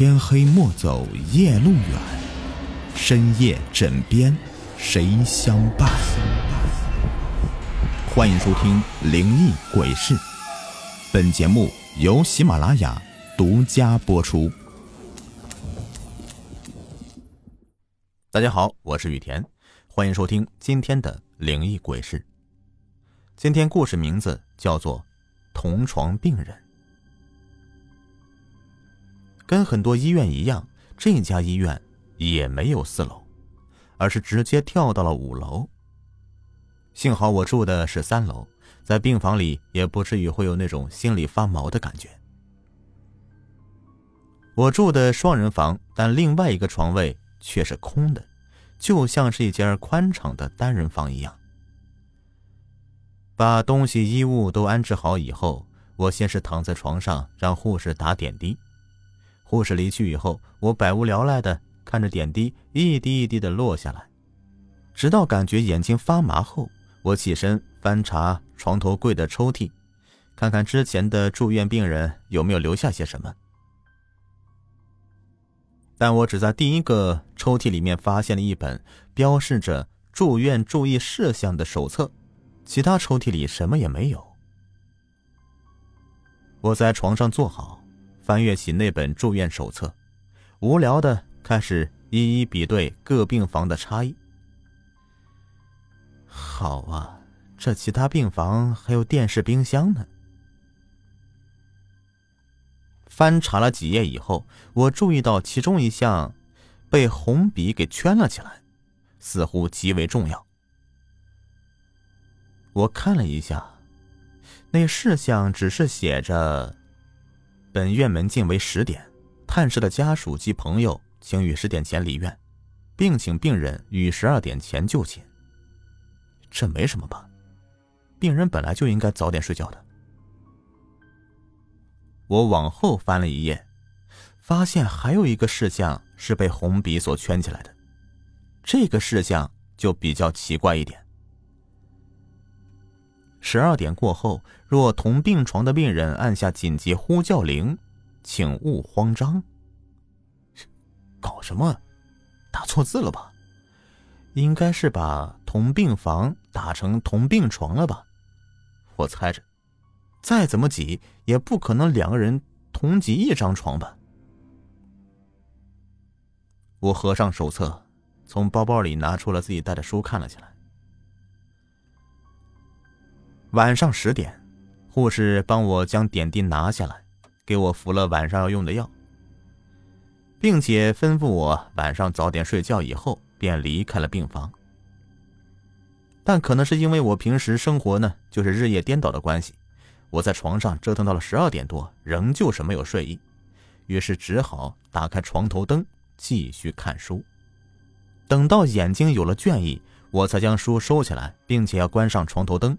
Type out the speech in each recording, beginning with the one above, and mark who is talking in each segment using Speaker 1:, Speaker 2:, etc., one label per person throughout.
Speaker 1: 天黑莫走夜路远，深夜枕边谁相伴？欢迎收听《灵异鬼事》，本节目由喜马拉雅独家播出。大家好，我是雨田，欢迎收听今天的《灵异鬼事》。今天故事名字叫做《同床病人》。跟很多医院一样，这家医院也没有四楼，而是直接跳到了五楼。幸好我住的是三楼，在病房里也不至于会有那种心里发毛的感觉。我住的双人房，但另外一个床位却是空的，就像是一间宽敞的单人房一样。把东西衣物都安置好以后，我先是躺在床上让护士打点滴。护士离去以后，我百无聊赖的看着点滴一滴一滴的落下来，直到感觉眼睛发麻后，我起身翻查床头柜的抽屉，看看之前的住院病人有没有留下些什么。但我只在第一个抽屉里面发现了一本标示着住院注意事项的手册，其他抽屉里什么也没有。我在床上坐好。翻阅起那本住院手册，无聊的开始一一比对各病房的差异。好啊，这其他病房还有电视、冰箱呢。翻查了几页以后，我注意到其中一项被红笔给圈了起来，似乎极为重要。我看了一下，那事项只是写着。本院门禁为十点，探视的家属及朋友请于十点前离院，并请病人于十二点前就寝。这没什么吧？病人本来就应该早点睡觉的。我往后翻了一页，发现还有一个事项是被红笔所圈起来的，这个事项就比较奇怪一点。十二点过后，若同病床的病人按下紧急呼叫铃，请勿慌张。搞什么？打错字了吧？应该是把同病房打成同病床了吧？我猜着，再怎么挤也不可能两个人同挤一张床吧。我合上手册，从包包里拿出了自己带的书，看了起来。晚上十点，护士帮我将点滴拿下来，给我服了晚上要用的药，并且吩咐我晚上早点睡觉。以后便离开了病房。但可能是因为我平时生活呢就是日夜颠倒的关系，我在床上折腾到了十二点多，仍旧是没有睡意，于是只好打开床头灯继续看书。等到眼睛有了倦意，我才将书收起来，并且要关上床头灯。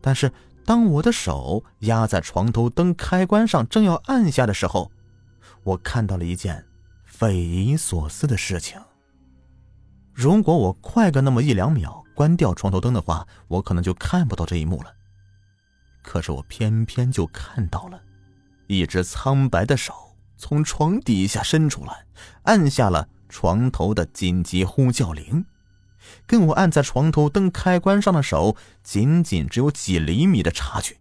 Speaker 1: 但是，当我的手压在床头灯开关上，正要按下的时候，我看到了一件匪夷所思的事情。如果我快个那么一两秒关掉床头灯的话，我可能就看不到这一幕了。可是我偏偏就看到了，一只苍白的手从床底下伸出来，按下了床头的紧急呼叫铃。跟我按在床头灯开关上的手，仅仅只有几厘米的差距。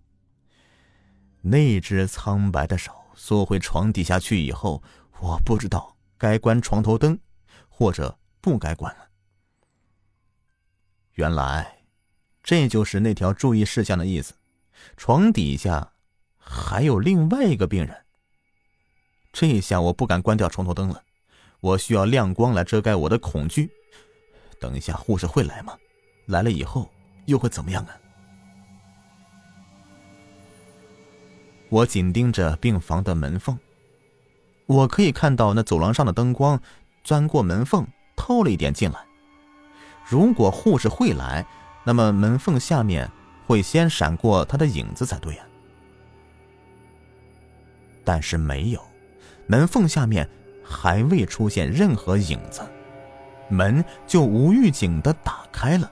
Speaker 1: 那只苍白的手缩回床底下去以后，我不知道该关床头灯，或者不该关了。原来，这就是那条注意事项的意思。床底下还有另外一个病人。这下我不敢关掉床头灯了，我需要亮光来遮盖我的恐惧。等一下，护士会来吗？来了以后又会怎么样啊？我紧盯着病房的门缝，我可以看到那走廊上的灯光钻过门缝透了一点进来。如果护士会来，那么门缝下面会先闪过他的影子才对呀。但是没有，门缝下面还未出现任何影子。门就无预警的打开了，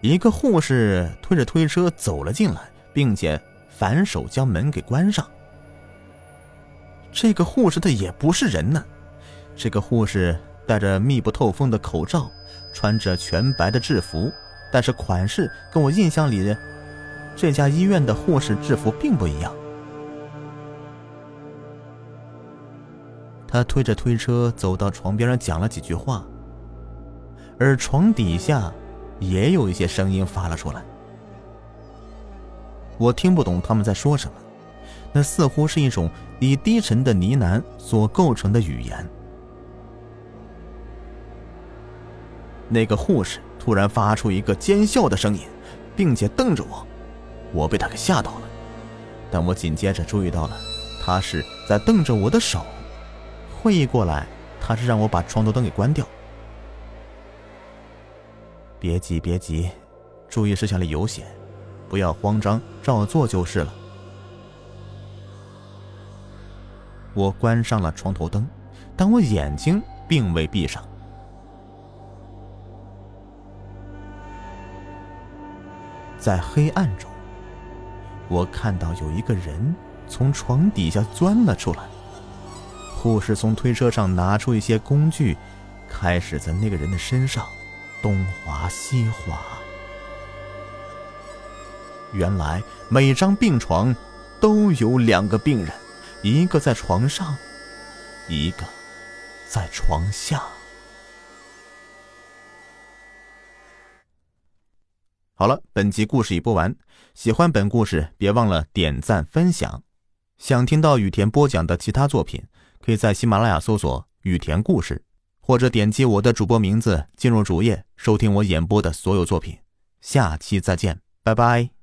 Speaker 1: 一个护士推着推车走了进来，并且反手将门给关上。这个护士他也不是人呢。这个护士戴着密不透风的口罩，穿着全白的制服，但是款式跟我印象里的这家医院的护士制服并不一样。他推着推车走到床边上，讲了几句话，而床底下也有一些声音发了出来。我听不懂他们在说什么，那似乎是一种以低沉的呢喃所构成的语言。那个护士突然发出一个尖笑的声音，并且瞪着我，我被他给吓到了。但我紧接着注意到了，他是在瞪着我的手。会意过来，他是让我把床头灯给关掉。别急，别急，注意事项里有写，不要慌张，照做就是了。我关上了床头灯，但我眼睛并未闭上。在黑暗中，我看到有一个人从床底下钻了出来。护士从推车上拿出一些工具，开始在那个人的身上东划西划。原来每张病床都有两个病人，一个在床上，一个在床下。好了，本集故事已播完。喜欢本故事，别忘了点赞分享。想听到雨田播讲的其他作品。可以在喜马拉雅搜索“雨田故事”，或者点击我的主播名字进入主页，收听我演播的所有作品。下期再见，拜拜。